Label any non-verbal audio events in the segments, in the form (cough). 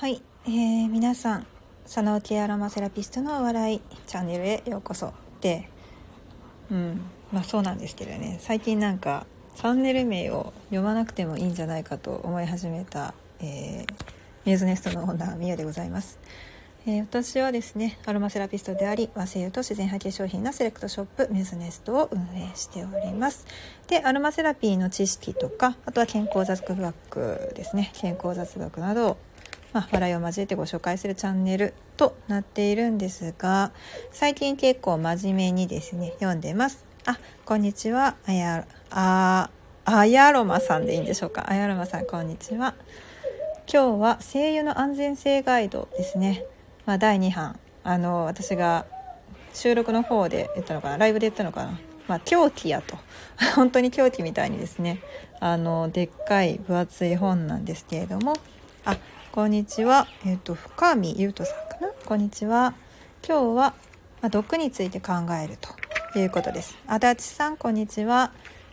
はい、えー、皆さん佐野ケアロマセラピストのお笑いチャンネルへようこそ。でうん。まあそうなんですけどね。最近なんかチャンネル名を読まなくてもいいんじゃないかと思い始めた、えー、ミューズネストのオーナーミヤでございます、えー、私はですねアロマセラピストであり和製油と自然派系商品のセレクトショップミューズネストを運営しております。でアロマセラピーの知識とかあとは健康雑学ですね。健康雑学などをまあ、笑いを交えてご紹介するチャンネルとなっているんですが最近結構真面目にですね読んでます。あこんにちは。あやああやろまさんでいいんでしょうか。あやろまさんこんにちは。今日は声優の安全性ガイドですね、まあ、第2版あの私が収録の方で言ったのかな。ライブで言ったのかな。まあ、狂気やと。(laughs) 本当に狂気みたいにですね。あのでっかい分厚い本なんですけれども。あこんにちは。えっ、ー、と、深見優斗さんかな？こんにちは。今日は、まあ、毒について考えるということです。足立さん、こんにちは。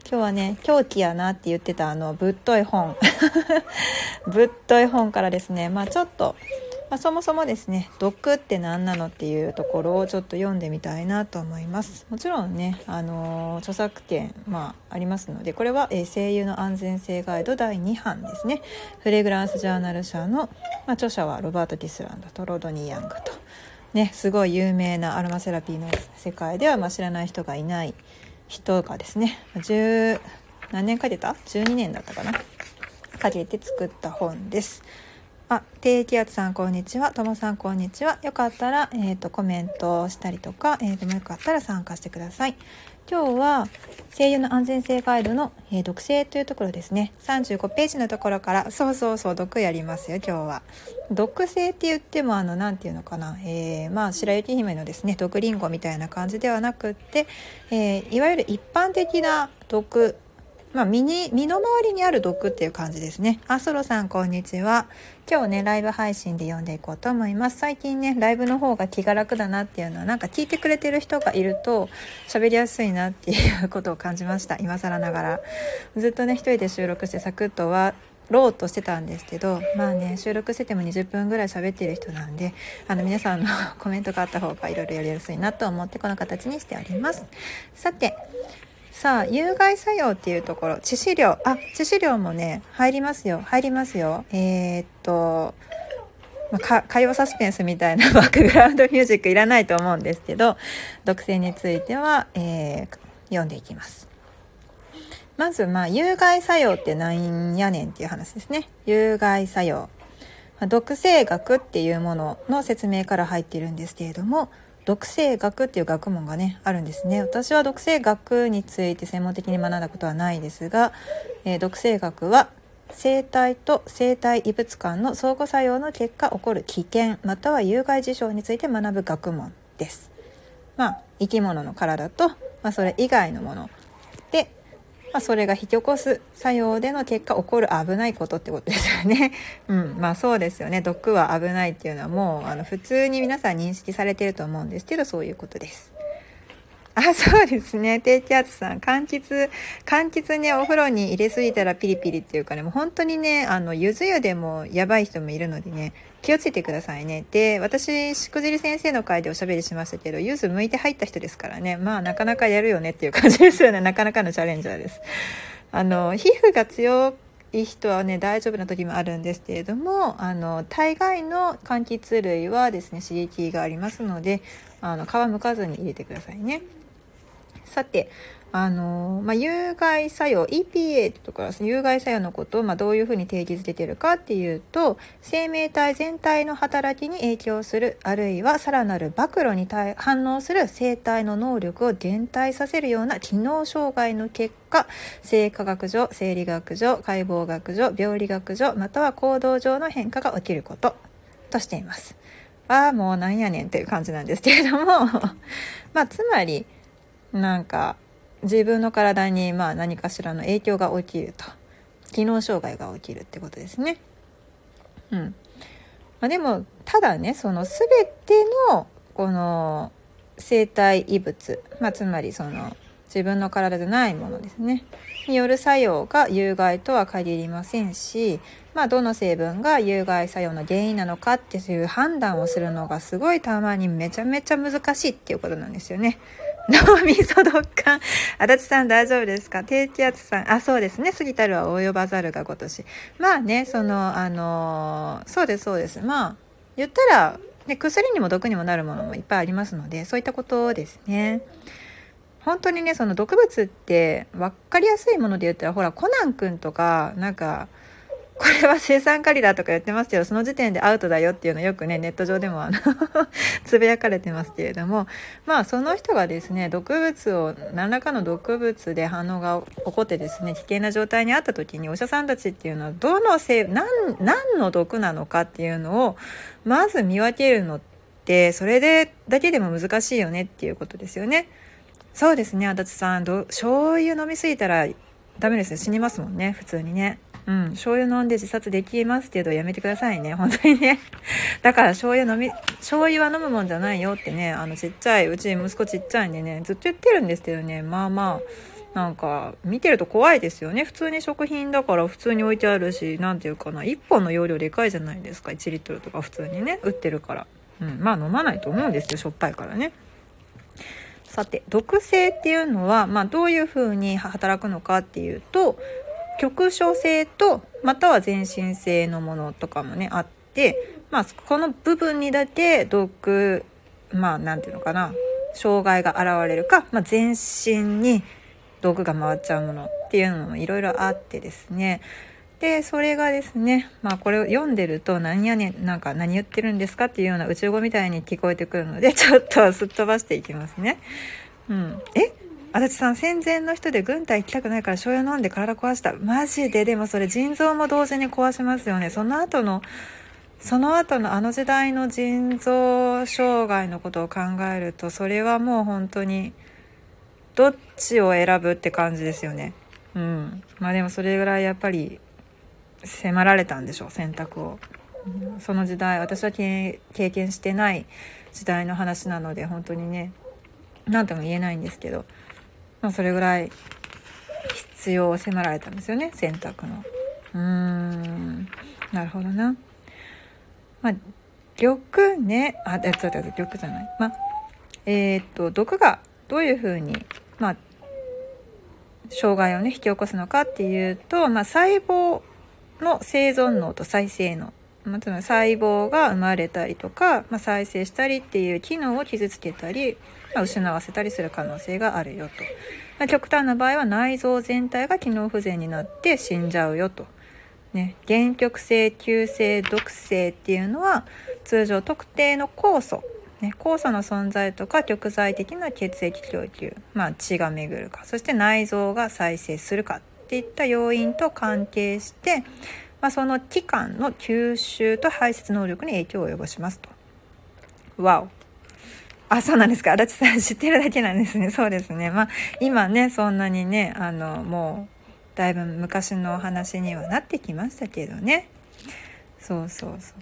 今日はね、狂気やなって言ってたあの、ぶっとい本。(laughs) ぶっとい本からですね、まあちょっと、まあ、そもそもですね毒って何なのっていうところをちょっと読んでみたいなと思います。もちろんね、あの、著作権、まあ、ありますのでこれは、えー、声優の安全性ガイド第2版ですね。フレグランスジャーナル社の、まあ、著者はロバート・ティスランドとロドニー・ヤングと、ね、すごい有名なアロマセラピーの世界では、まあ、知らない人がいない人がですね10何年かけた？12年だったかな？かけて作った本です。あ、低気圧さんこんにちは。ともさんこんにちは。よかったら、えっ、ー、と、コメントしたりとか、えー、でもよかったら参加してください。今日は、声優の安全性ガイドの、えー、読性というところですね。35ページのところから、そうそうそう、読やりますよ、今日は。読性って言っても、あの、なんていうのかな。えー、まあ、白雪姫のですね、毒リンゴみたいな感じではなくって、えー、いわゆる一般的な毒まあ、身に、身の回りにある毒っていう感じですね。あ、ソロさん、こんにちは。今日ね、ライブ配信で読んでいこうと思います。最近ね、ライブの方が気が楽だなっていうのは、なんか聞いてくれてる人がいると、喋りやすいなっていうことを感じました。今更ながら。ずっとね、一人で収録してサクッとは、ろうとしてたんですけどまあね収録してても20分ぐらい喋ってる人なんであの皆さんの (laughs) コメントがあった方がいろいろやりやすいなと思ってこの形にしておりますさてさあ、有害作用っていうところ、致死量。あ、致死量もね、入りますよ。入りますよ。えー、っと、まあ、会話サスペンスみたいなバックグラウンドミュージックいらないと思うんですけど、毒性については、えー、読んでいきます。まず、まあ、有害作用って何やねんっていう話ですね。有害作用。毒性学っていうものの説明から入っているんですけれども、毒性学っていう学問がねあるんですね。私は毒性学について専門的に学んだことはないですが、えー、毒性学は生体と生体異物間の相互作用の結果起こる危険または有害事象について学ぶ学問です。まあ生き物の体と、まあ、それ以外のものまあ、それが引き起こす作用での結果起こる危ないことってことですよね。(laughs) うん。まあそうですよね。毒は危ないっていうのはもう、あの、普通に皆さん認識されてると思うんですけど、そういうことです。あ、そうですね。低気圧さん。柑橘、柑橘ね、お風呂に入れすぎたらピリピリっていうかね、もう本当にね、あの、ゆず湯でもやばい人もいるのでね、気をつけてくださいね。で、私、しくじり先生の回でおしゃべりしましたけど、ゆず向いて入った人ですからね、まあなかなかやるよねっていう感じですよね。なかなかのチャレンジャーです。あの、皮膚が強い人はね、大丈夫な時もあるんですけれども、あの、大概の柑橘類はですね、刺激がありますので、あの、皮むかずに入れてくださいね。さて、あのまあ、有害作用 EPA とか有害作用のことを、まあ、どういうふうに定義づけてるかっていうと生命体全体の働きに影響するあるいはさらなる暴露に反応する生体の能力を減退させるような機能障害の結果生化学上生理学上解剖学上病理学上または行動上の変化が起きることとしています。ああもうなんやねんっていう感じなんですけれども (laughs) まあつまりなんか自分の体にまあ何かしらの影響が起きると機能障害が起きるってことですね。うんまあ、でもただねその全てのこの生体異物、まあ、つまりその自分の体でないものですねによる作用が有害とは限りませんしまあ、どの成分が有害作用の原因なのかっていう判断をするのがすごいたまにめちゃめちゃ難しいっていうことなんですよね。脳みそドッカン。足立さん大丈夫ですか？低気圧さん。あ、そうですね。過ぎたるは及ばざるが今年。まあね、その、あのー、そうです、そうです。まあ、言ったら、ね、薬にも毒にもなるものもいっぱいありますので、そういったことですね。本当にね、その毒物って分かりやすいもので言ったら、ほら、コナン君とか、なんか、これは生産カリだとか言ってますけど、その時点でアウトだよっていうのよくね、ネット上でもあの (laughs) つぶやかれてますけれども、まあその人がですね、毒物を、何らかの毒物で反応が起こってですね、危険な状態にあった時に、お医者さんたちっていうのは、どのせい、何、何の毒なのかっていうのを、まず見分けるのって、それでだけでも難しいよねっていうことですよね。そうですね、足立さん、ど醤油飲みすぎたらダメですよ。死にますもんね、普通にね。うん、醤油飲んで自殺できますけどやめてくださいね。本当にね。(laughs) だから醤油飲み、醤油は飲むもんじゃないよってね、あのちっちゃい、うち息子ちっちゃいんでね、ずっと言ってるんですけどね、まあまあ、なんか見てると怖いですよね。普通に食品だから普通に置いてあるし、何ていうかな、1本の容量でかいじゃないですか。1リットルとか普通にね、売ってるから。うん、まあ飲まないと思うんですよ。しょっぱいからね。さて、毒性っていうのは、まあどういう風に働くのかっていうと、局所性とまたは全身性のものとかもねあって、まあ、この部分にだけ毒まあ何て言うのかな障害が現れるか、まあ、全身に毒が回っちゃうものっていうのもいろいろあってですね。でそれがですねまあこれを読んでると何やねんなんか何言ってるんですかっていうような宇宙語みたいに聞こえてくるのでちょっとすっ飛ばしていきますね。うん、え？足立さん、戦前の人で軍隊行きたくないから醤油飲んで体壊した。マジで、でもそれ腎臓も同時に壊しますよね。その後の、その後のあの時代の腎臓障害のことを考えると、それはもう本当に、どっちを選ぶって感じですよね。うん。まあでもそれぐらいやっぱり迫られたんでしょう、選択を。その時代、私は経験してない時代の話なので、本当にね、何とも言えないんですけど。まあ、それぐらい必要を迫られたんですよね選択の。うーんなるほどな。まあ緑ねあ違う違う緑じゃない。まあえー、っと毒がどういうふうにまあ障害をね引き起こすのかっていうと、まあ、細胞の生存能と再生能まあ、つまり細胞が生まれたりとか、まあ、再生したりっていう機能を傷つけたり、ま、失わせたりする可能性があるよと。ま、極端な場合は内臓全体が機能不全になって死んじゃうよと。ね、原極性、急性、毒性っていうのは通常特定の酵素、ね、酵素の存在とか極剤的な血液供給、まあ、血が巡るかそして内臓が再生するかっていった要因と関係してまあ、その器官の吸収と排泄能力に影響を及ぼしますと。わお。あ、そうなんですか。足立さん知ってるだけなんですね。そうですね。まあ、今ね、そんなにね、あの、もう、だいぶ昔のお話にはなってきましたけどね。そうそうそう。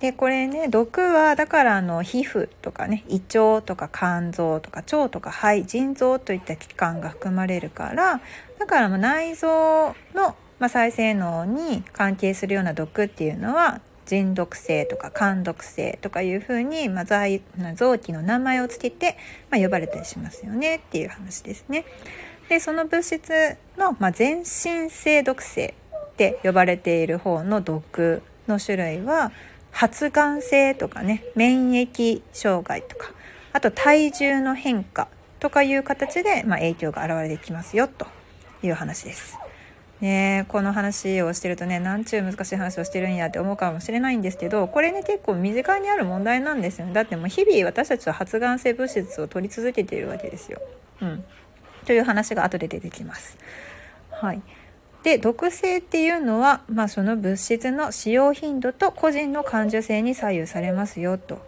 で、これね、毒は、だからあの、皮膚とかね、胃腸とか肝臓とか腸とか肺、腎臓といった器官が含まれるから、だから内臓のまあ、再生能に関係するような毒っていうのは腎毒性とか肝毒性とかいうふうに、まあ、臓器の名前を付けて、まあ、呼ばれたりしますよねっていう話ですね。でその物質の、まあ、全身性毒性って呼ばれている方の毒の種類は発がん性とかね免疫障害とかあと体重の変化とかいう形で、まあ、影響が現れてきますよという話です。ねこの話をしてるとねなんちゅう難しい話をしてるんやって思うかもしれないんですけどこれね結構身近にある問題なんですよねだってもう日々私たちは発がん性物質を取り続けているわけですよ。うん、という話が後で出てきます。はい、で毒性っていうのは、まあ、その物質の使用頻度と個人の感受性に左右されますよと。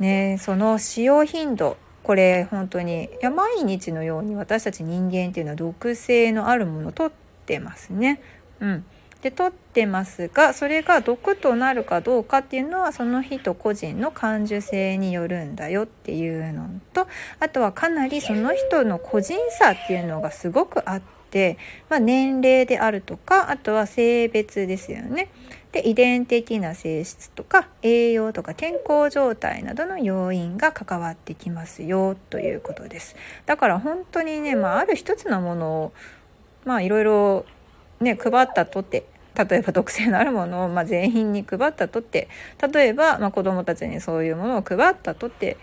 ねその使用頻度これ本当にいや毎日のように私たち人間っていうのは毒性のあるものを取ってってますね。うん、で取ってますがそれが毒となるかどうかっていうのはその人個人の感受性によるんだよっていうのとあとはかなりその人の個人差っていうのがすごくあって、まあ、年齢であるとかあとは性別ですよね。で遺伝的な性質とか栄養とか健康状態などの要因が関わってきますよということですだから本当にね、まあ、ある一つのものをまあいろいろね配ったとって例えば毒性のあるものを、まあ、全員に配ったとって例えば、まあ、子どもたちにそういうものを配ったとって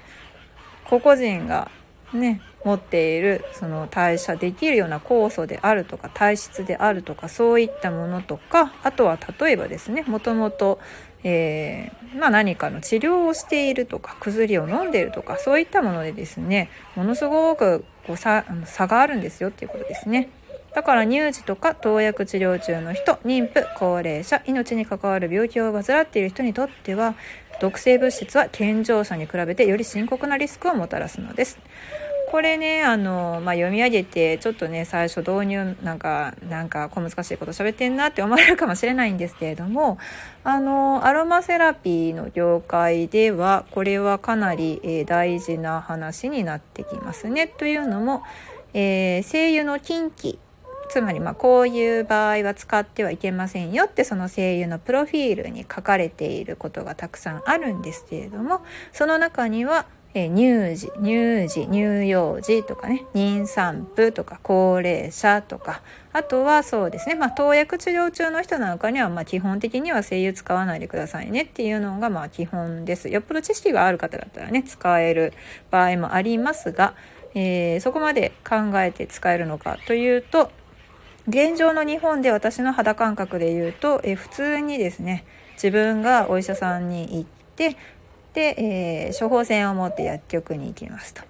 個々人がね持っているその代謝できるような酵素であるとか体質であるとかそういったものとかあとは例えばですねもともと、えー、まあ、何かの治療をしているとか薬を飲んでいるとかそういったものでですねものすごくこう差差があるんですよっていうことですね。だから乳児とか投薬治療中の人妊婦高齢者命に関わる病気を患っている人にとっては毒性物質は健常者に比べてより深刻なリスクをもたらすのです。これねあの、まあ、読み上げてちょっとね最初導入なんかなんか小難しいこと喋ってんなって思われるかもしれないんですけれどもあのアロマセラピーの業界ではこれはかなり、えー、大事な話になってきますね。というのも、えー、精油の禁忌つまりまこういう場合は使ってはいけませんよってその声優のプロフィールに書かれていることがたくさんあるんですけれどもその中にはえ乳児、乳児、乳幼児とかね、妊産婦とか高齢者とか、あとはそうですね、まあ、投薬治療中の人なんかには、まあ、基本的には精油使わないでくださいねっていうのが、まあ、基本です。よっぽど知識がある方だったらね、使える場合もありますが、えー、そこまで考えて使えるのかというと、現状の日本で私の肌感覚で言うと、え、普通にですね、自分がお医者さんに行って、で、えー、処方箋を持って薬局に行きますと。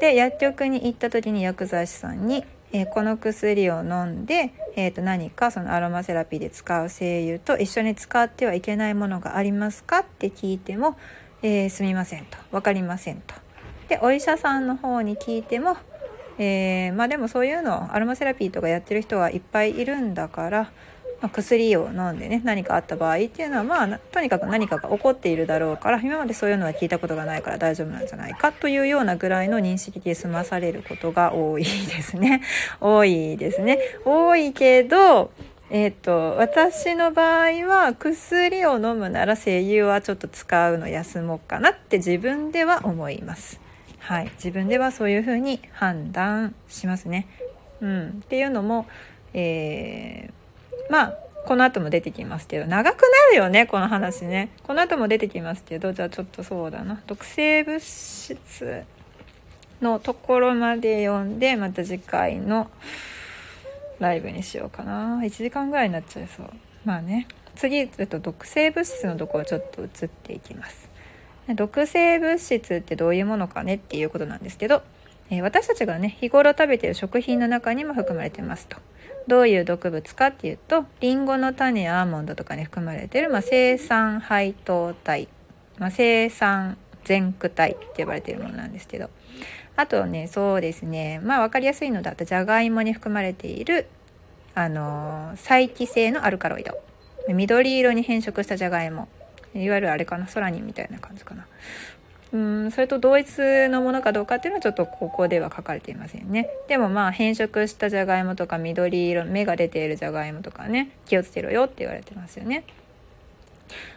で薬局に行った時に薬剤師さんに、えー、この薬を飲んで、えー、と何かそのアロマセラピーで使う精油と一緒に使ってはいけないものがありますかって聞いても、えー、すみませんと分かりませんと。でお医者さんの方に聞いても、えー、まあでもそういうのアロマセラピーとかやってる人はいっぱいいるんだからまあ、薬を飲んでね何かあった場合っていうのはまあとにかく何かが起こっているだろうから今までそういうのは聞いたことがないから大丈夫なんじゃないかというようなぐらいの認識で済まされることが多いですね (laughs) 多いですね多いけどえっ、と私の場合は薬を飲むなら精油はちょっと使うの休もうかなって自分では思います。はい、自分ではそういうふうに判断しますね。うん、っていうのも、えーまあこの後も出てきますけど長くなるよねこの話ね。この後も出てきますけどじゃあちょっとそうだな。毒性物質のところまで読んでまた次回のライブにしようかな。1時間ぐらいになっちゃいそう。まあね。次、えっと、毒性物質のところちょっと移っていきます。毒性物質ってどういうものかねっていうことなんですけど、え私たちがね日頃食べてる食品の中にも含まれてますと。どういう毒物かっていうとりんごの種やアーモンドとかに含まれてる、まあ、生酸配糖体、まあ、生酸前駆体って呼ばれてるものなんですけど。あとねそうですねまあ分かりやすいのだとじゃがいもに含まれているあの再帰性のアルカロイド。緑色に変色したじゃがいもいわゆるあれかな空にみたいな感じかな。うんそれと同一のものかどうかっていうのはちょっとここでは書かれていませんね。でもまあ変色したじゃがいもとか緑色芽が出ているじゃがいもとかね気をつけろよって言われてますよね。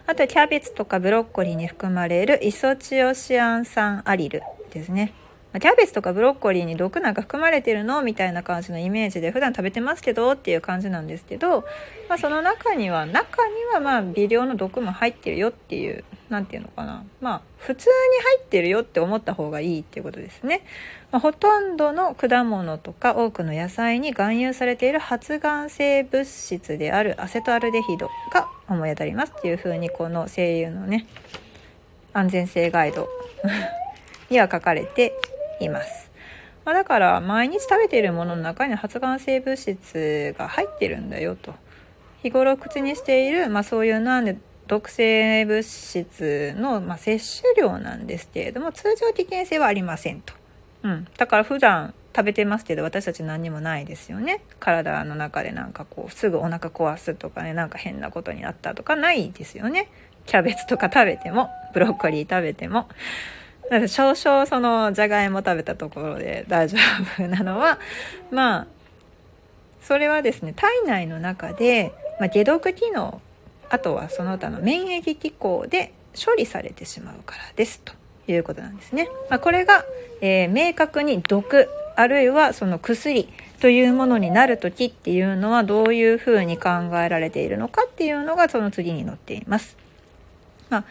あとキャベツとかブロッコリーに含まれるイソチオシアン酸アリルですね。キャベツとかブロッコリーに毒なんか含まれてるのみたいな感じのイメージで普段食べてますけどっていう感じなんですけど、まあ、その中には中にはまあ微量の毒も入ってるよっていう何て言うのかな。まあ普通に入ってるよって思った方がいいっていうことですね、まあ、ほとんどの果物とか多くの野菜に含有されている発がん性物質であるアセトアルデヒドが思い当たりますっていう風にこの声優のね安全性ガイドには書かれています。まあ、だから毎日食べているものの中に発がん性物質が入ってるんだよと。日頃口にしている、まあ、そういうなんで毒性物質の、まあ、摂取量なんですけれども通常危険性はありませんと。うん、だから普段食べてますけど私たち何にもないですよね体の中でなんかこうすぐお腹壊すとかねなんか変なことになったとかないですよねキャベツとか食べてもブロッコリー食べてもだ少々そのじゃがいも食べたところで大丈夫なのは (laughs) まあそれはですね体内の中で、まあ、解毒機能あとはその他の免疫機構で処理されてしまうからですということなんですね。まあ、これが、えー、明確に毒あるいはその薬というものになる時っていうのはどういうふうに考えられているのかっていうのがその次に載っています。まあ、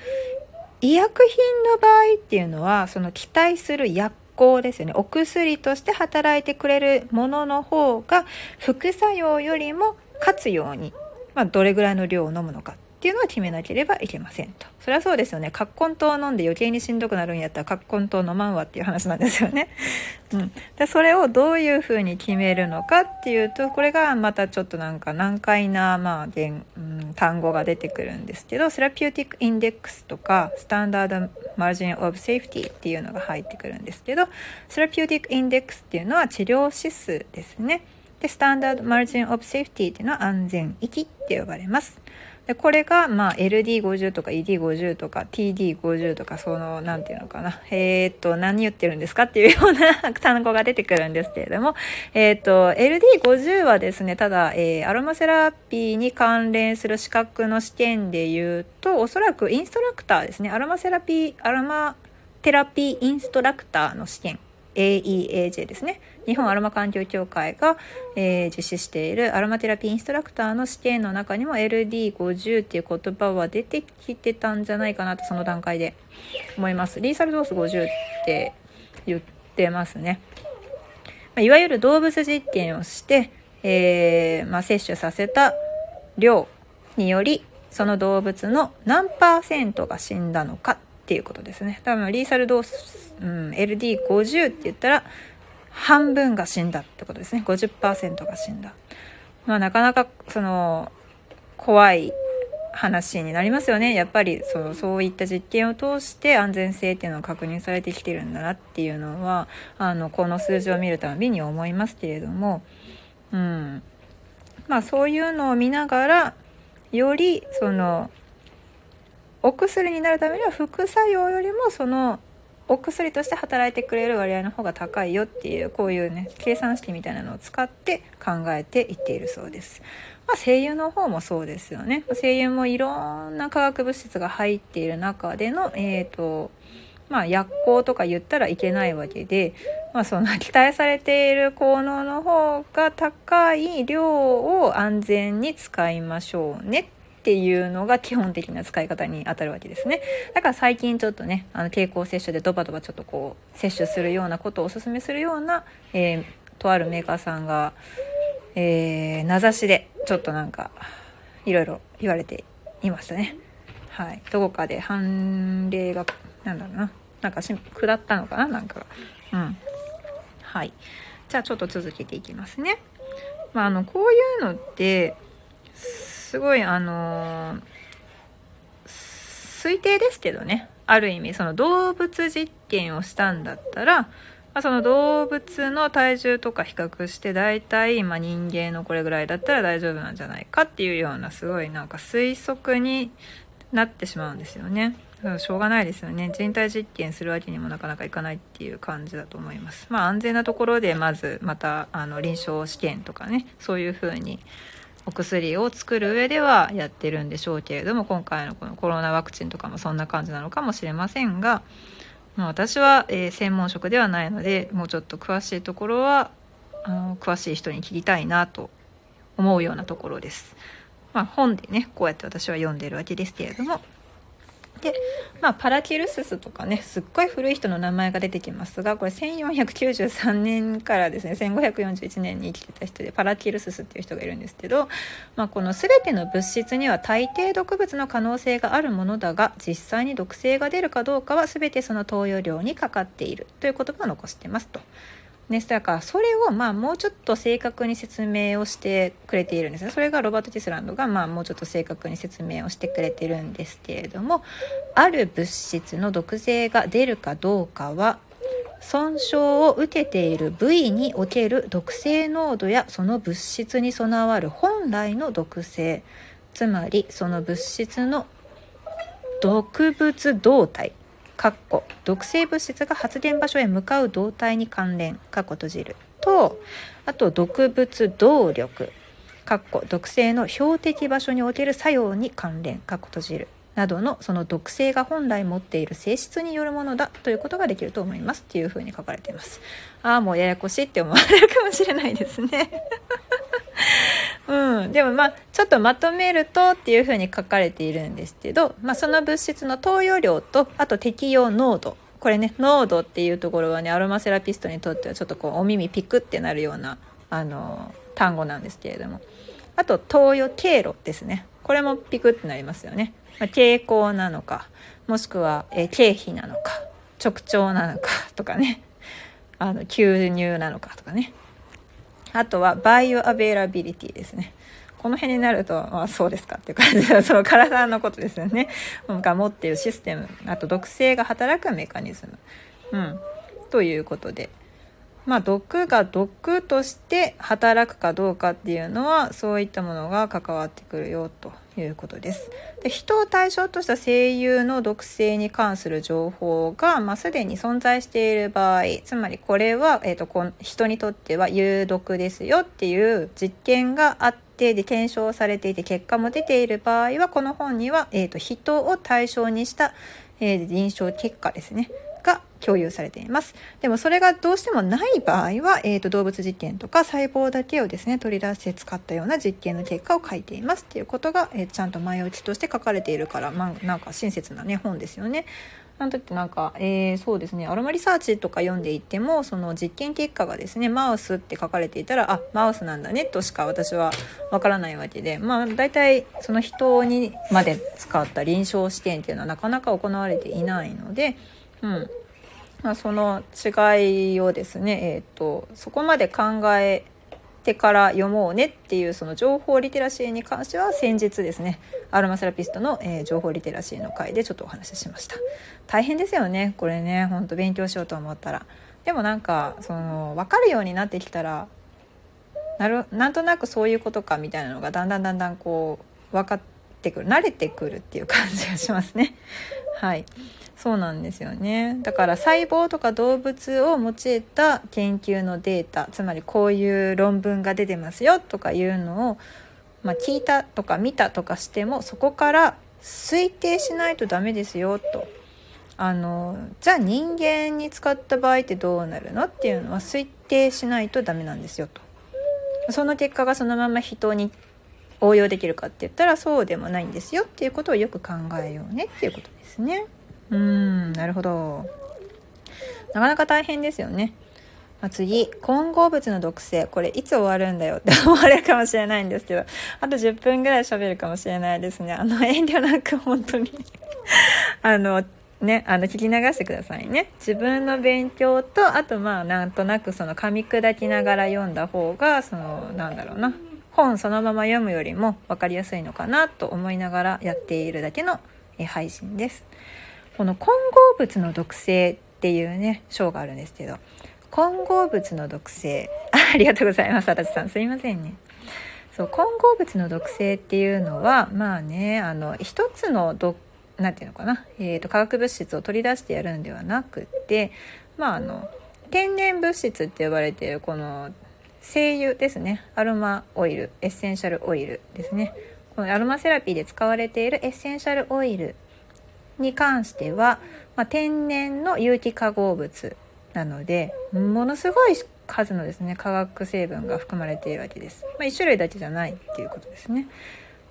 医薬品の場合っていうのはその期待する薬効ですよね。お薬として働いてくれるものの方が副作用よりも勝つように、まあ、どれぐらいの量を飲むのかっていうのは決めなければいけませんと。そりゃそうですよね。葛根湯飲んで余計にしんどくなるんやったら葛根湯飲まんわっていう話なんですよね。(laughs) うん。で、それをどういうふうに決めるのかっていうと、これがまたちょっとなんか難解な、まあ、言うん、単語が出てくるんですけど、 therapeutic index とか、 standard margin of safety っていうのが入ってくるんですけど、 therapeutic index っていうのは治療指数ですね。で、 standard margin of safety っていうのは安全域って呼ばれます。でこれが、まあ、LD50 とか ED50 とか TD50 とかその何て言うのかな。えー、っと何言ってるんですかっていうような (laughs) 単語が出てくるんですけれども、えー、っと LD50 はですねただ、えー、アロマセラピーに関連する資格の試験で言うとおそらくインストラクターですね。アロマセラピーアロマテラピーインストラクターの試験。AEAJ ですね。日本アロマ環境協会が、えー、実施しているアロマテラピーインストラクターの試験の中にも LD50 っていう言葉は出てきてたんじゃないかなとその段階で思いますリーサルドース50って言ってますね、まあ、いわゆる動物実験をして、えー、まあ、摂取させた量によりその動物の何パーセントが死んだのかっていうことですね。多分リーサルドース、うん、LD50 って言ったら半分が死んだってことですね。50%が死んだ。まあなかなかその怖い話になりますよね。やっぱりそのそういった実験を通して安全性っていうのを確認されてきてるんだなっていうのはあのこの数字を見るたびに思いますけれども、うん、まあそういうのを見ながらよりそのお薬になるためには副作用よりもそのお薬として働いてくれる割合の方が高いよっていうこういうね計算式みたいなのを使って考えていっているそうです。まあ、声優の方もそうですよね。声優もいろんな化学物質が入っている中での、えーとまあ、薬効とか言ったらいけないわけで、まあ、その期待されている効能の方が高い量を安全に使いましょうねっていうのが基本的な使い方にあたるわけですね。だから最近ちょっとね、あの経口摂取でドバドバちょっとこう、摂取するようなことをお勧めするような、えー、とあるメーカーさんが、えー、名指しでちょっとなんか、いろいろ言われていましたね。はい。どこかで判例が、なんだろうな。なんかし、下ったのかななんか。うん。はい。じゃあちょっと続けていきますね。まあ、あの、こういうのって、すごいあのー、推定ですけどねある意味その動物実験をしたんだったら、まあ、その動物の体重とか比較して大体、まあ、人間のこれぐらいだったら大丈夫なんじゃないかっていうようなすごいなんか推測になってしまうんですよね。しょうがないですよね。人体実験するわけにもなかなかいかないっていう感じだと思います。まあ安全なところでまずまたあの臨床試験とかね、そういうふうにお薬を作る上ではやってるんでしょうけれども今回のこのコロナワクチンとかもそんな感じなのかもしれませんが、まあ、私は、えー、専門職ではないのでもうちょっと詳しいところはあの詳しい人に聞きたいなと思うようなところです。まあ、本でねこうやって私は読んでるわけですけれどもで、まあ、パラキルススとかね、すっごい古い人の名前が出てきますが、これ1493年からですね、1541年に生きてた人で、パラキルススっていう人がいるんですけど、まあ、この全ての物質には大抵毒物の可能性があるものだが、実際に毒性が出るかどうかは全てその投与量にかかっているという言葉を残してますと。ね、だからそれをまあもうちょっと正確に説明をしてくれているんですね。それがロバート・ティスランドがまあもうちょっと正確に説明をしてくれてるんですけれどもある物質の毒性が出るかどうかは損傷を受けている部位における毒性濃度やその物質に備わる本来の毒性つまりその物質の毒物動態かっこ毒性物質が発電場所へ向かう動態に関連かっこ閉じる。とあと毒物動力かっこ毒性の標的場所における作用に関連かっこ閉じる。などのその毒性が本来持っている性質によるものだということができると思いますっていうふうに書かれています。ああもうややこしいって思われるかもしれないですね。(laughs) うん、でもまあちょっとまとめるとっていうふうに書かれているんですけど、まあ、その物質の投与量とあと適用濃度。これね濃度っていうところはねアロマセラピストにとってはちょっとこうお耳ピクってなるようなあの単語なんですけれども。あと投与経路ですね。これもピクってなりますよね、まあ、経口なのかもしくは、え経皮なのか直腸なのか (laughs) とかねあの吸入なのかとかねあとは bioavailability ですねこの辺になると、まあ、そうですかっていう感じで、(laughs) その体のことですよね。が持っているシステム、あと毒性が働くメカニズム。うん。ということで。まあ、毒が毒として働くかどうかっていうのは、そういったものが関わってくるよということです。で人を対象とした声優の毒性に関する情報が、まあ、すでに存在している場合、つまりこれは、えーと、と人にとっては有毒ですよっていう実験があって、で検証されていて結果も出ている場合はこの本には、えーと、人を対象にした、えー、臨床結果ですね共有されています。でもそれがどうしてもない場合は、えーと、動物実験とか細胞だけをですね取り出して使ったような実験の結果を書いています。っていうことが、えー、ちゃんと前置きとして書かれているから、まあ、なんか親切なね本ですよね。あの時なんか、えー、そうですね。アロマリサーチとか読んでいってもその実験結果がですねマウスって書かれていたらあマウスなんだねとしか私はわからないわけでまあ大体その人にまで使った臨床試験っていうのはなかなか行われていないので、うん。まあ、その違いをですね、えーとそこまで考えてから読もうねっていうその情報リテラシーに関しては先日ですねアロマセラピストの、えー、情報リテラシーの回でちょっとお話ししました。大変ですよねこれねほんと勉強しようと思ったら。でもなんかその分かるようになってきたらなるなんとなくそういうことかみたいなのがだんだんだんだんこう分かってくる慣れてくるっていう感じがしますね (laughs) はいそうなんですよねだから細胞とか動物を用いた研究のデータつまりこういう論文が出てますよとかいうのを、まあ、聞いたとか見たとかしてもそこから推定しないとダメですよと。あのじゃあ人間に使った場合ってどうなるの？っていうのは推定しないとダメなんですよと。その結果がそのまま人に応用できるかって言ったらそうでもないんですよっていうことをよく考えようねっていうことですね。うーん、なるほど。なかなか大変ですよね。まあ、次、混合物の毒性。これいつ終わるんだよって (laughs) 思われるかもしれないんですけど、あと10分ぐらい喋るかもしれないですね。あの、遠慮なく本当に (laughs) あの、ね、あの、聞き流してくださいね。自分の勉強と、あとまあ、なんとなくその噛み砕きながら読んだ方が、その、なんだろうな。本そのまま読むよりも分かりやすいのかなと思いながらやっているだけの配信です。この混合物の毒性っていうね章があるんですけど混合物の毒性 (laughs) ありがとうございます足立さん。すいませんね。そう混合物の毒性っていうのはまあねあの一つの毒なんていうのかな、えーと、化学物質を取り出してやるんではなくってまああの天然物質って呼ばれているこの精油ですね。アロマオイルエッセンシャルオイルですね。このアロマセラピーで使われているエッセンシャルオイルに関しては、まあ、天然の有機化合物なのでものすごい数のですね化学成分が含まれているわけです、まあ、1種類だけじゃないっていうことですね。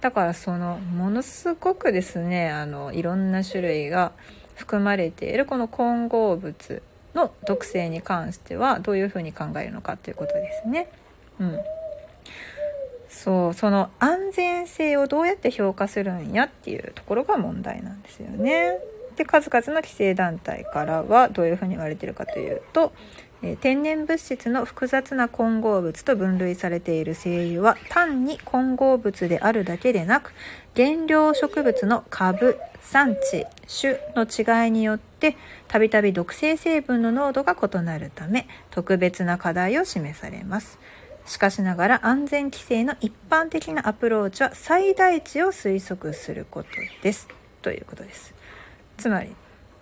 だからそのものすごくですねあのいろんな種類が含まれているこの混合物の毒性に関してはどういうふうに考えるのかということですね。うん、そうその安全性をどうやって評価するんやっていうところが問題なんですよね。で数々の規制団体からはどういうふうに言われてるかというと、え、天然物質の複雑な混合物と分類されている精油は単に混合物であるだけでなく原料植物の株産地種の違いによってたびたび毒性成分の濃度が異なるため特別な課題を示されます。しかしながら安全規制の一般的なアプローチは最大値を推測することですということですつまり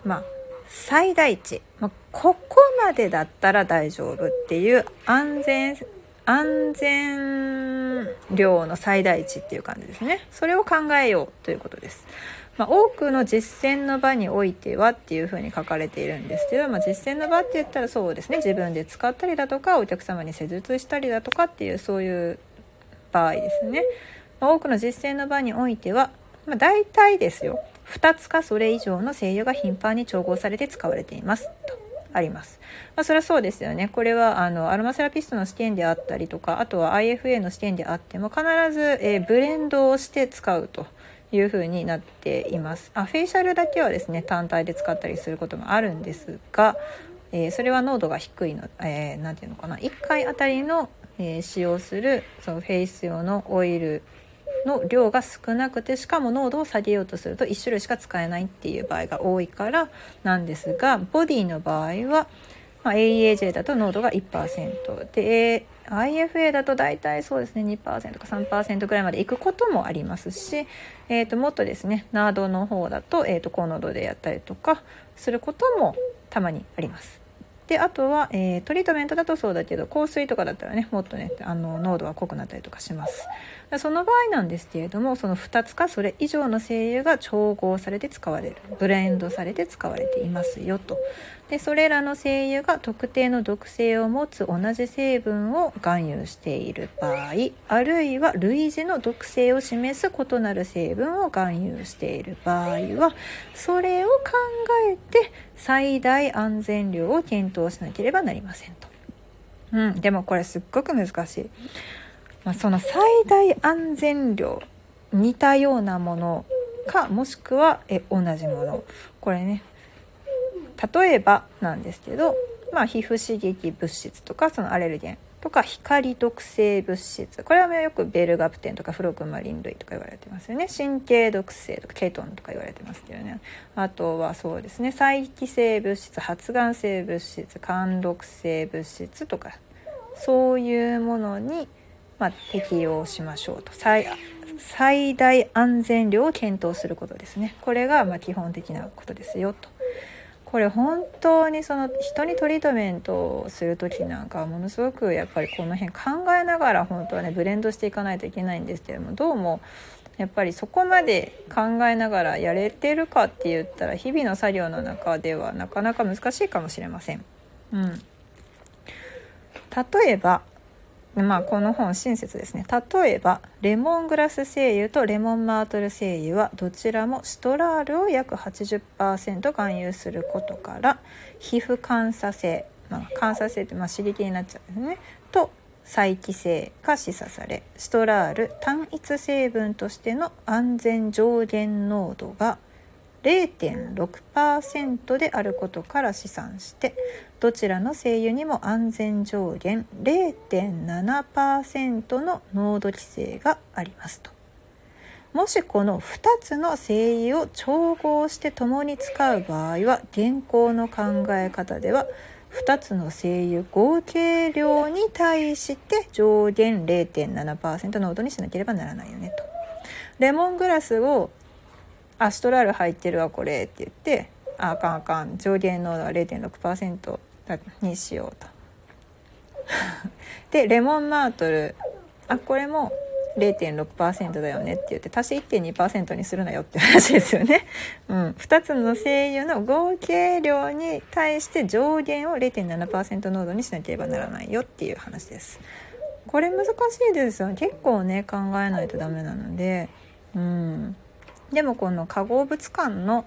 まあ最大値、まあ、ここまでだったら大丈夫っていう安全安全量の最大値っていう感じですね。それを考えようということです。まあ、多くの実践の場においてはっていうふうに書かれているんですけど、まあ、実践の場って言ったらそうですね。自分で使ったりだとかお客様に施術したりだとかっていうそういう場合ですね、まあ、多くの実践の場においては、まあ、大体ですよ。2つかそれ以上の精油が頻繁に調合されて使われています。と。あります。まあ、それはそうですよね。これはあのアロマセラピストの試験であったりとか、あとは IFA の試験であっても必ず、えー、ブレンドをして使うと。いう風になっていますあフェイシャルだけはですね単体で使ったりすることもあるんですが、えー、それは濃度が低いの、えー、て言うのかな1回あたりの、えー、使用するそのフェイス用のオイルの量が少なくてしかも濃度を下げようとすると1種類しか使えないっていう場合が多いからなんですがボディの場合は、まあ、AEAJ だと濃度が1%で IFA だと大体そうですね2%か3%ぐらいまでいくこともありますし、えー、ともっとですねナードの方だと,、えー、と高濃度でやったりとかすることもたまにあります。であとは、えー、トリートメントだとそうだけど香水とかだったらねもっとねあの濃度は濃くなったりとかしますその場合なんですけれどもその2つかそれ以上の精油が調合されて使われるブレンドされて使われていますよとでそれらの精油が特定の毒性を持つ同じ成分を含有している場合あるいは類似の毒性を示す異なる成分を含有している場合はそれを考えて最大安全量を検討しなければなりませんと。うん、でもこれすっごく難しい。まあ、その最大安全量似たようなものかもしくはえ同じもの。これね。例えばなんですけど、まあ、皮膚刺激物質とかそのアレルゲンとか光毒性物質。これはよくベルガプテンとかフロクマリン類とか言われてますよね。神経毒性とかケトンとか言われてますけどね。あとはそうですね。再帰性物質発がん性物質貫禄性物質とかそういうものに、まあ、適用しましょうと最最大安全量を検討することですねこれがま基本的なことですよと。これ本当にその人にトリートメントをする時なんかものすごくやっぱりこの辺考えながら本当はねブレンドしていかないといけないんですけどもどうもやっぱりそこまで考えながらやれてるかって言ったら日々の作業の中ではなかなか難しいかもしれません。うん、例えばまあ、この本親切ですね。例えばレモングラス精油とレモンマートル精油はどちらもシトラールを約80%含有することから皮膚感作性、まあ、感作性ってまあ刺激になっちゃうんですね。と再帰性が示唆されシトラール単一成分としての安全上限濃度が0.6%であることから試算してどちらの精油にも安全上限0.7%の濃度規制がありますと。もしこの2つの精油を調合して共に使う場合は現行の考え方では2つの精油合計量に対して上限0.7%濃度にしなければならないよねと。レモングラスをアストラル入ってるわこれ。って言ってあかんあかん。上限濃度は0.6%にしようと。(laughs) でレモンマートル。あこれも0.6%だよねって言って足し1.2%にするなよって話ですよね。(laughs) うん、2つの精油の合計量に対して上限を0.7%濃度にしなければならないよっていう話です。これ難しいですよ結構ね考えないとダメなので、うん、でもこの化合物間の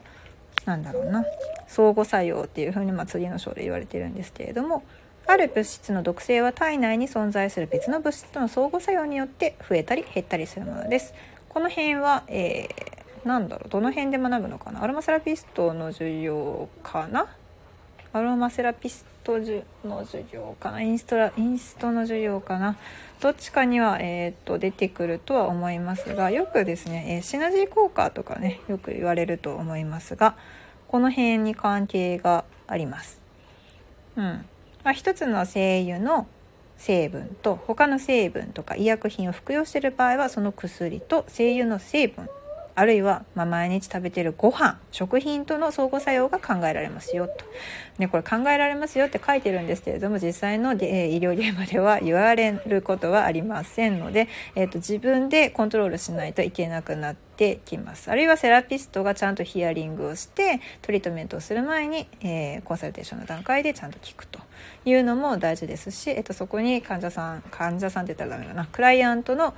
なんだろうな相互作用っていうふうにまあ次の章で言われてるんですけれどもある物質の毒性は体内に存在する別の物質との相互作用によって増えたり減ったりするものです。この辺は、えー、なんだろうどの辺で学ぶのかな？アロマセラピストの授業かな？アロマセラピストの授業かな？インストラインストの授業かな？どっちかには、えー、っと出てくるとは思いますがよくですね、え、シナジー効果とかねよく言われると思いますがこの辺に関係があります。うん。まあ、一つの精油の成分と他の成分とか医薬品を服用している場合はその薬と精油の成分あるいは、まあ、毎日食べてるご飯食品との相互作用が考えられますよと、ね、これ考えられますよって書いてるんですけれども実際の、え、医療現場では言われることはありませんので、えーと、自分でコントロールしないといけなくなってきます。あるいはセラピストがちゃんとヒアリングをしてトリートメントをする前に、えー、コンサルテーションの段階でちゃんと聞くというのも大事ですし、えーと、とそこに患者さん患者さんって言ったらダメだな。クライアントの、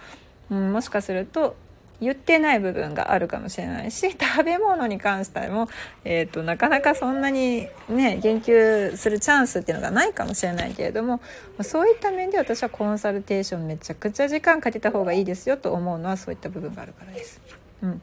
うん、もしかすると言ってない部分があるかもしれないし (laughs) 食べ物に関しても、えーと、なかなかそんなにね言及するチャンスっていうのがないかもしれないけれどもそういった面で私はコンサルテーションめちゃくちゃ時間かけた方がいいですよと思うのはそういった部分があるからです。うん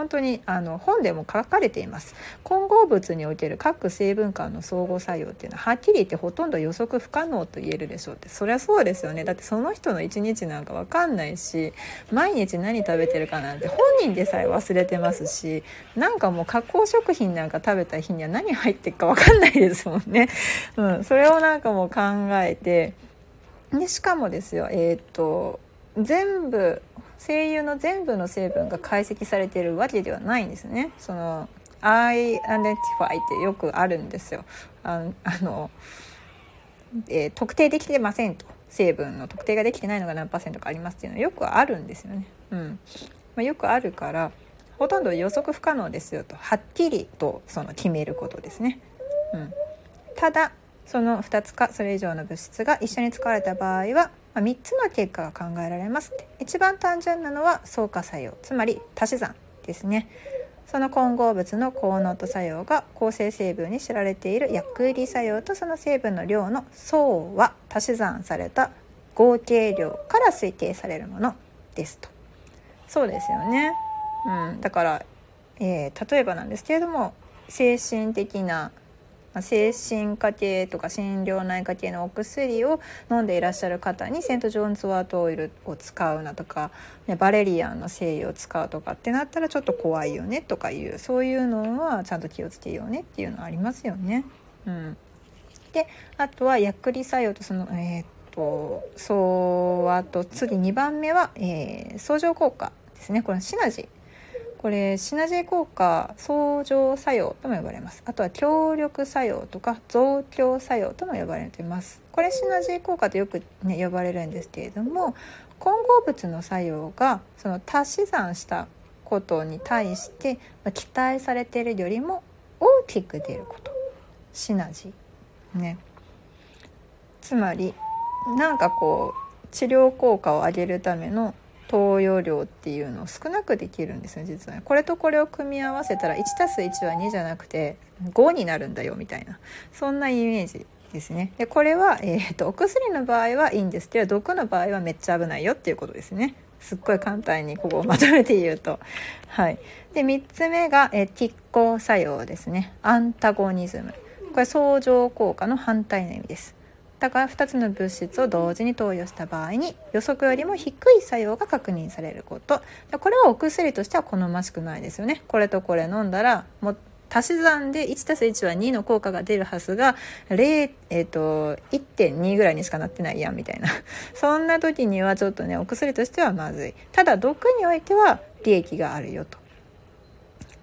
本当にあの本でも書かれています。混合物における各成分間の相互作用っていうのははっきり言ってほとんど予測不可能と言えるでしょうって。そりゃそうですよね。だってその人の一日なんか分かんないし毎日何食べてるかなんて本人でさえ忘れてますしなんかもう加工食品なんか食べた日には何入ってるか分かんないですもんね。(laughs) うん、それをなんかもう考えて。でしかもですよえー、っと全部精油の全部の成分が解析されてるわけではないんですね。その I identify ってよくあるんですよ。あの、えー、特定できてませんと成分の特定ができてないのが何パーセントかありますっていうのはよくあるんですよね。うんまあ、よくあるからほとんど予測不可能ですよとはっきりとその決めることですね。うん、ただその2つかそれ以上の物質が一緒に使われた場合はまあ、3つの結果が考えられます一番単純なのは相加作用。つまり足し算ですね。その混合物の高濃度作用が構成成分に知られている薬入り作用とその成分の量の相和足し算された合計量から推定されるものですと。そうですよね、うん、だから、えー、例えばなんですけれども精神的な精神科系とか心療内科系のお薬を飲んでいらっしゃる方にセント・ジョーンズワートオイルを使うなとか、ね、バレリアンの精油を使うとかってなったらちょっと怖いよねとかいうそういうのはちゃんと気をつけようねっていうのはありますよね。うん、であとは薬理作用とそのえー、っとそうあと次2番目は、えー、相乗効果ですね。これシナジー。これシナジー効果相乗作用とも呼ばれます。あとは協力作用とか増強作用とも呼ばれています。これシナジー効果とよく、ね、呼ばれるんですけれども混合物の作用がその足し算したことに対して期待されているよりも大きく出ること。シナジーね。つまりなんかこう治療効果を上げるための投与量っていうのを少なくできるんですよ実はこれとこれを組み合わせたら 1+1 は2じゃなくて5になるんだよみたいなそんなイメージですね。でこれは、えーと、お薬の場合はいいんですけど毒の場合はめっちゃ危ないよっていうことですね。すっごい簡単にここをまとめて言うと。はい。で3つ目が、え、拮抗作用ですね。アンタゴニズム。これ相乗効果の反対の意味です。だから2つの物質を同時に投与した場合に予測よりも低い作用が確認されること。これはお薬としては好ましくないですよね。これとこれ飲んだらも足し算で 1+1 は2の効果が出るはずが0、えーと、1.2ぐらいにしかなってないやんみたいな。(laughs) そんな時にはちょっとねお薬としてはまずい。ただ毒においては利益があるよと。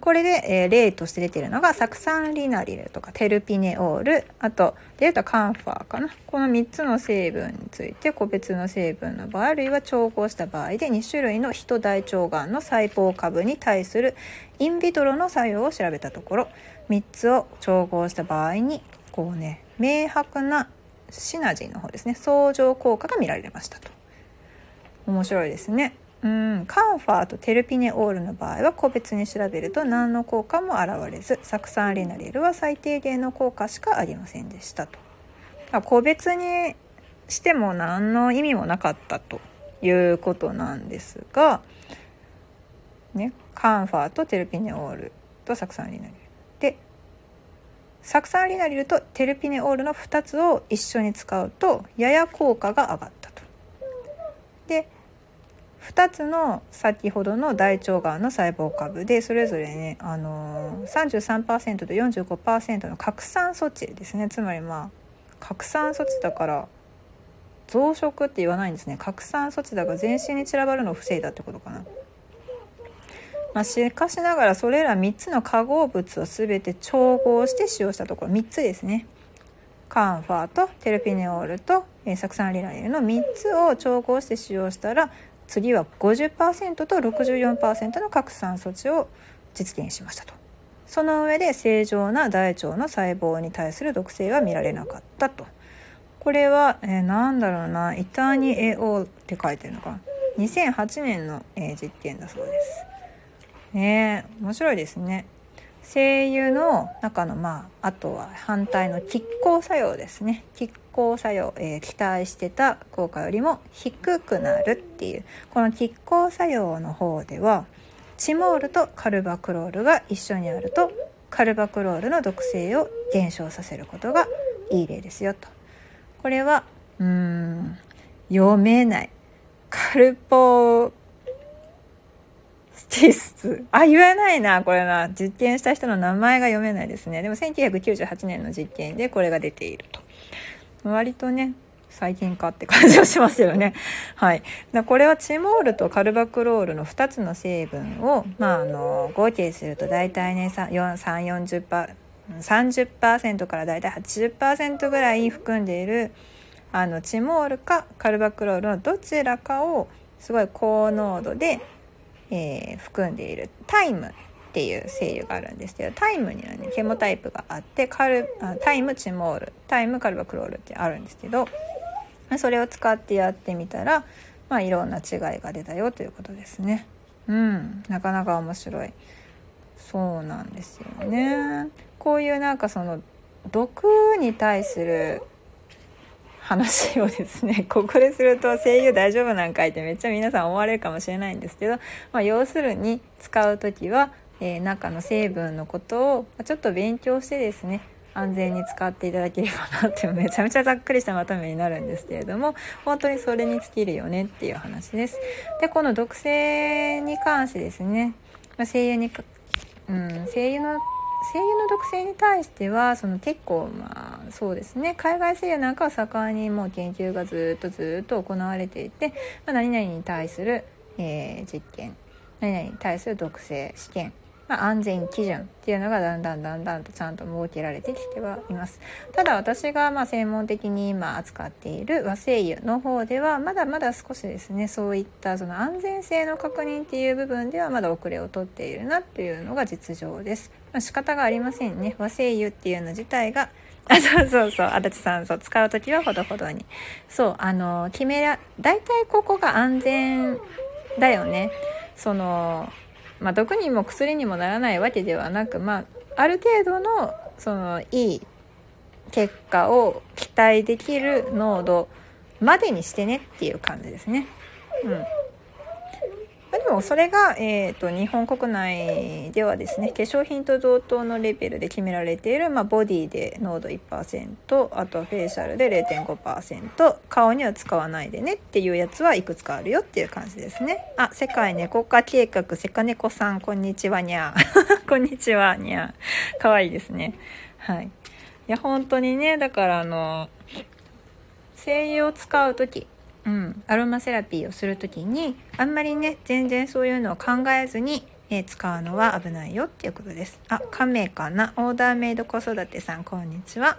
これで、えー、例として出てるのが酢酸リナリルとかテルピネオールあとでいうとカンファーかな。この3つの成分について個別の成分の場合あるいは調合した場合で2種類のヒト大腸がんの細胞株に対するインビトロの作用を調べたところ3つを調合した場合にこうね明白なシナジーの方ですね相乗効果が見られましたと。面白いですね。うん。カンファーとテルピネオールの場合は個別に調べると何の効果も現れず酢酸アリナリルは最低限の効果しかありませんでしたと。個別にしても何の意味もなかったということなんですが、ね、カンファーとテルピネオールと酢酸アリナリルで酢酸アリナリルとテルピネオールの2つを一緒に使うとやや効果が上がったと。で2つの先ほどの大腸がんの細胞株でそれぞれね、あのー、33%と45%の拡散措置ですね。つまりまあ拡散措置だから増殖って言わないんですね。拡散措置だから全身に散らばるのを防いだってことかな。まあ、しかしながらそれら3つの化合物を全て調合して使用したところ3つですね。カンファーとテルピネオールと酢酸リライルの3つを調合して使用したら次は50%と64%の拡散措置を実現しましたと。その上で正常な大腸の細胞に対する毒性は見られなかったと。これは、えー、だろうなイターニエオって書いてるのか2008年の、えー、実験だそうです。ね面白いですね。精油の中のまああとは反対の拮抗作用ですね。拮抗作用、えー、期待してた効果よりも低くなるっていうこの拮抗作用の方ではチモールとカルバクロールが一緒にあるとカルバクロールの毒性を減少させることがいい例ですよと。これはうーん読めない。カルポティス。あ言えないなこれな実験した人の名前が読めないですね。でも1998年の実験でこれが出ていると。割とね最近かって感じがしますよね。はい。これはチモールとカルバクロールの2つの成分を、まあ、あの合計すると大体ね 340%, 30%から大体80%ぐらい含んでいるあのチモールかカルバクロールのどちらかをすごい高濃度でえー、含んでいるタイムっていう精油があるんですけどタイムにはねケモタイプがあってカルタイムチモールタイムカルバクロールってあるんですけどそれを使ってやってみたら、まあ、いろんな違いが出たよということですね。うん、なかなか面白い。そうなんですよね。こういうなんかその毒に対する話をですね (laughs) ここですると声優大丈夫なんかいってめっちゃ皆さん思われるかもしれないんですけど、まあ、要するに使う時は、えー、中の成分のことをちょっと勉強してですね安全に使っていただければなって (laughs) めちゃめちゃざっくりしたまとめになるんですけれども本当にそれに尽きるよねっていう話です。でこの毒性に関してですね、まあ、声優に、うん、声優の声優の毒性に対してはその結構まあそうですね海外声優なんかは盛んにもう研究がずっとずっと行われていて、まあ、何々に対する、えー、実験何々に対する毒性試験まあ、安全基準っていうのがだんだんだんだんとちゃんと設けられてきてはいます。ただ私がま専門的に今扱っている和製油の方ではまだまだ少しですねそういったその安全性の確認っていう部分ではまだ遅れをとっているなっていうのが実情です。まあ、仕方がありませんね。和製油っていうの自体があ (laughs) そうそうそう足立さんそう使う時はほどほどにそうあの決めら大体ここが安全だよねそのまあ、毒にも薬にもならないわけではなく、まあ、ある程度のそのいい結果を期待できる濃度までにしてねっていう感じですね。うんもそれが、えーと、日本国内ではですね化粧品と同等のレベルで決められている、まあ、ボディで濃度1%あとはフェイシャルで0.5%顔には使わないでねっていうやつはいくつかあるよっていう感じですね。あ世界猫化計画セカネコさんこんにちはにゃ (laughs) こんにちはにゃかわいいですね。はい。いや本当にねだからあの精油を使う時うん、アロマセラピーをする時にあんまりね全然そういうのを考えずに、えー、使うのは危ないよっていうことです。あ、亀かな？オーダーメイド子育てさんこんにちは。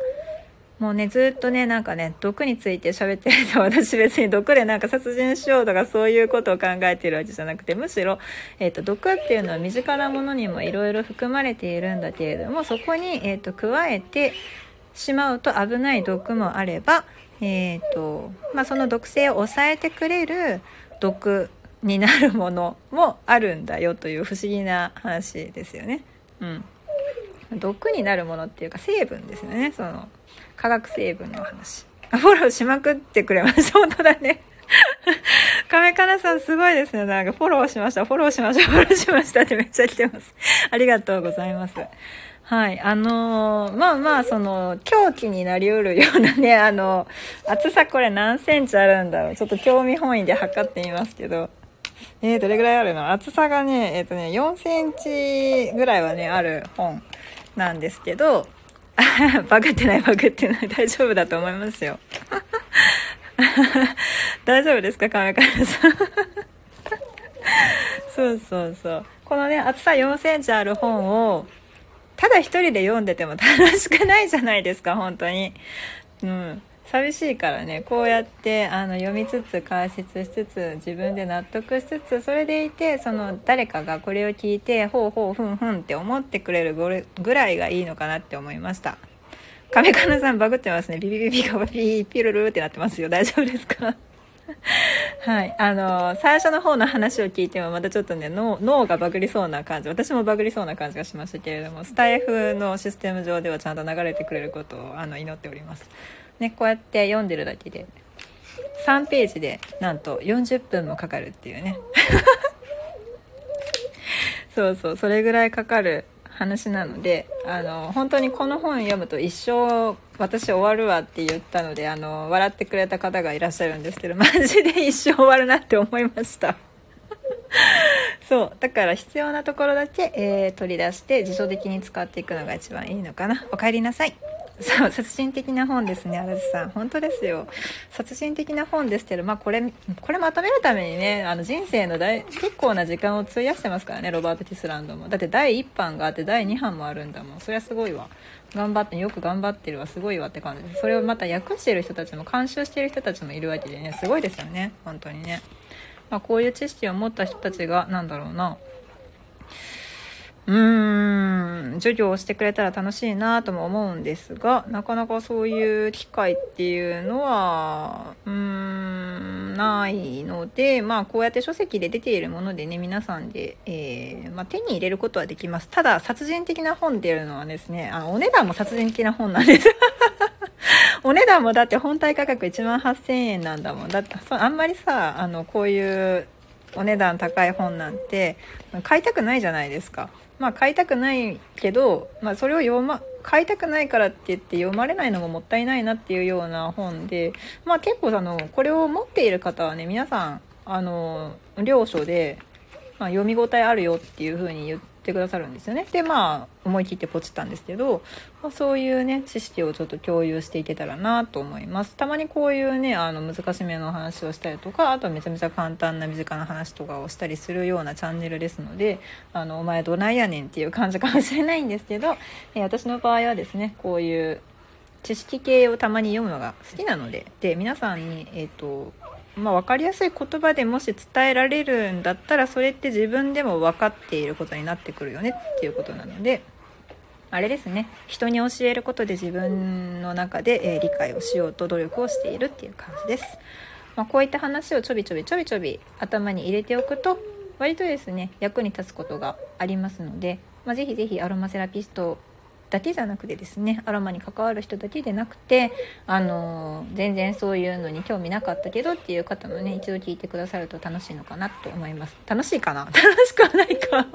もうね、ずっとね、なんかね、毒について喋ってると、(laughs) 私別に毒でなんか殺人しようとかそういうことを考えてるわけじゃなくて、むしろ、えっ、ー、と、毒っていうのは身近なものにもいろいろ含まれているんだけれども、そこに、えっ、ー、と、加えてしまうと危ない毒もあれば、えーとまあ、その毒性を抑えてくれる毒になるものもあるんだよという不思議な話ですよね。うん、毒になるものっていうか成分ですよねその化学成分の話。フォローしまくってくれました。本当だね。(laughs) 亀かなさんすごいですね。なんかフォローしました、フォローしました、フォローしましたってめっちゃ来てます。ありがとうございます。はい。あのー、まあまあ、その、狂気になりうるようなね、(laughs) あの、厚さこれ何センチあるんだろう。ちょっと興味本位で測ってみますけど。えー、どれぐらいあるの？厚さがね、えっ、ー、とね、4センチぐらいはね、ある本なんですけど、(laughs) バグってない、バグってない。大丈夫だと思いますよ。(laughs) 大丈夫ですか？亀亀さん。そうそうそうこのね厚さ4センチある本をただ一人で読んでても楽しくないじゃないですか本当に。うん。寂しいからね。こうやってあの読みつつ解説しつつ自分で納得しつつそれでいてその誰かがこれを聞いてほうほうふんふんって思ってくれるぐらいがいいのかなって思いました。亀金さんバグってますね。ビビビビカバピーピルルってなってますよ大丈夫ですかはい。あの、最初の方の話を聞いてもまたちょっとね、脳がバグりそうな感じ、私もバグりそうな感じがしましたけれども、スタイフのシステム上ではちゃんと流れてくれることをあの祈っております。ね、こうやって読んでるだけで、3ページでなんと40分もかかるっていうね。(laughs) そうそう、それぐらいかかる話なのであの本当にこの本読むと一生私終わるわって言ったのであの笑ってくれた方がいらっしゃるんですけどマジで一生終わるなって思いました。(laughs) そう。だから必要なところだけ、えー、取り出して自動的に使っていくのが一番いいのかな。おかえりなさい。そう、殺人的な本ですね、足立さん。本当ですよ。殺人的な本ですけど、まあこれ、これまとめるためにね、あの人生の大、結構な時間を費やしてますからね、ロバート・テスランドも。だって第1版があって第2版もあるんだもん。そりゃすごいわ。頑張って、よく頑張ってるわ、すごいわって感じで。それをまた訳してる人たちも、監修してる人たちもいるわけでね、すごいですよね、本当にね。まあこういう知識を持った人たちが、なんだろうな、うーん、授業をしてくれたら楽しいなとも思うんですが、なかなかそういう機会っていうのは、うーん、ないので、まあこうやって書籍で出ているものでね、皆さんで、えー、まあ、手に入れることはできます。ただ、殺人的な本っていうのはですね、あの、お値段も殺人的な本なんです。(laughs) お値段もだって本体価格1万8000円なんだもん。だって、あんまりさ、あの、こういうお値段高い本なんて買いたくないじゃないですか。まあ買いたくないけど、まあそれを読ま、買いたくないからって言って読まれないのももったいないなっていうような本で、まあ結構あの、これを持っている方はね、皆さん、あの、領書で、まあ、読み応えあるよっていう風に言ってくださるんですよね。で、まあ、思い切ってポチったんですけど、まあ、そういうね、知識をちょっと共有していけたらなと思います。たまにこういうね、あの、難しめの話をしたりとか、あとはめちゃめちゃ簡単な身近な話とかをしたりするようなチャンネルですので、あの、お前どないやねんっていう感じかもしれないんですけど、(laughs) え私の場合はですね、こういう知識系をたまに読むのが好きなので、で、皆さんに、えっ、ー、と、まあ、分かりやすい言葉でもし伝えられるんだったらそれって自分でも分かっていることになってくるよねっていうことなのであれですね。人に教えることで自分の中で、え理解をしようと努力をしているっていう感じです、まあ、こういった話をちょびちょびちょびちょび頭に入れておくと割とですね役に立つことがありますので、まあ、ぜひぜひアロマセラピストだけじゃなくてですねアロマに関わる人だけでなくてあの全然そういうのに興味なかったけどっていう方もね一度聞いてくださると楽しいのかなと思います。楽しいかな？(laughs) 楽しくはないか。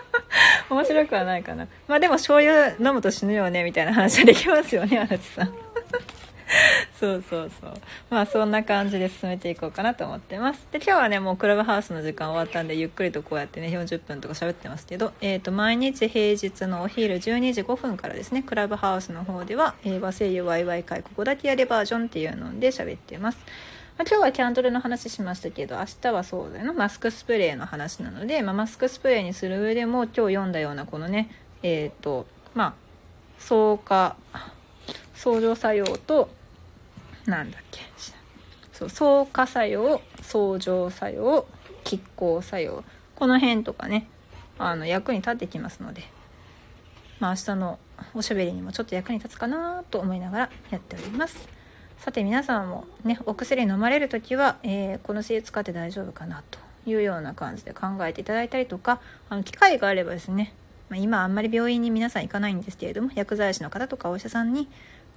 (laughs) 面白くはないかな。まあでも醤油飲むと死ぬよねみたいな話はできますよね足立さん。(laughs) そうそうそう。まあそんな感じで進めていこうかなと思ってます。で、今日はね、もうクラブハウスの時間終わったんで、ゆっくりとこうやってね、40分とか喋ってますけど、えっ、ー、と、毎日平日のお昼12時5分からですね、クラブハウスの方では、えー、和製油ワイワイ会ここだけやれバージョンっていうので喋ってます。ま、今日はキャンドルの話しましたけど、明日はそうだよな、マスクスプレーの話なので、まあ、マスクスプレーにする上でも、今日読んだようなこのね、えっ、ー、と、まあ、草加、相乗作用と、なんだっけ？そう相加作用相乗作用拮抗作用。この辺とかねあの役に立ってきますのでまあ明日のおしゃべりにもちょっと役に立つかなと思いながらやっております。さて皆さんもねお薬飲まれる時は、えー、この精使って大丈夫かなというような感じで考えていただいたりとかあの機会があればですね、ま、今あんまり病院に皆さん行かないんですけれども薬剤師の方とかお医者さんに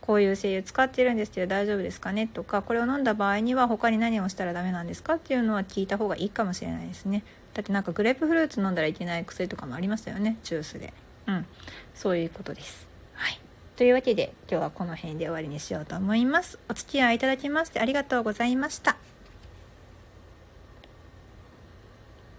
こういう精油使ってるんですけど大丈夫ですかね？とかこれを飲んだ場合には他に何をしたらダメなんですか？っていうのは聞いた方がいいかもしれないですね。だってなんかグレープフルーツ飲んだらいけない薬とかもありましたよね？ジュースで。うん。そういうことです。はい。というわけで今日はこの辺で終わりにしようと思います。お付き合いいただきましてありがとうございました。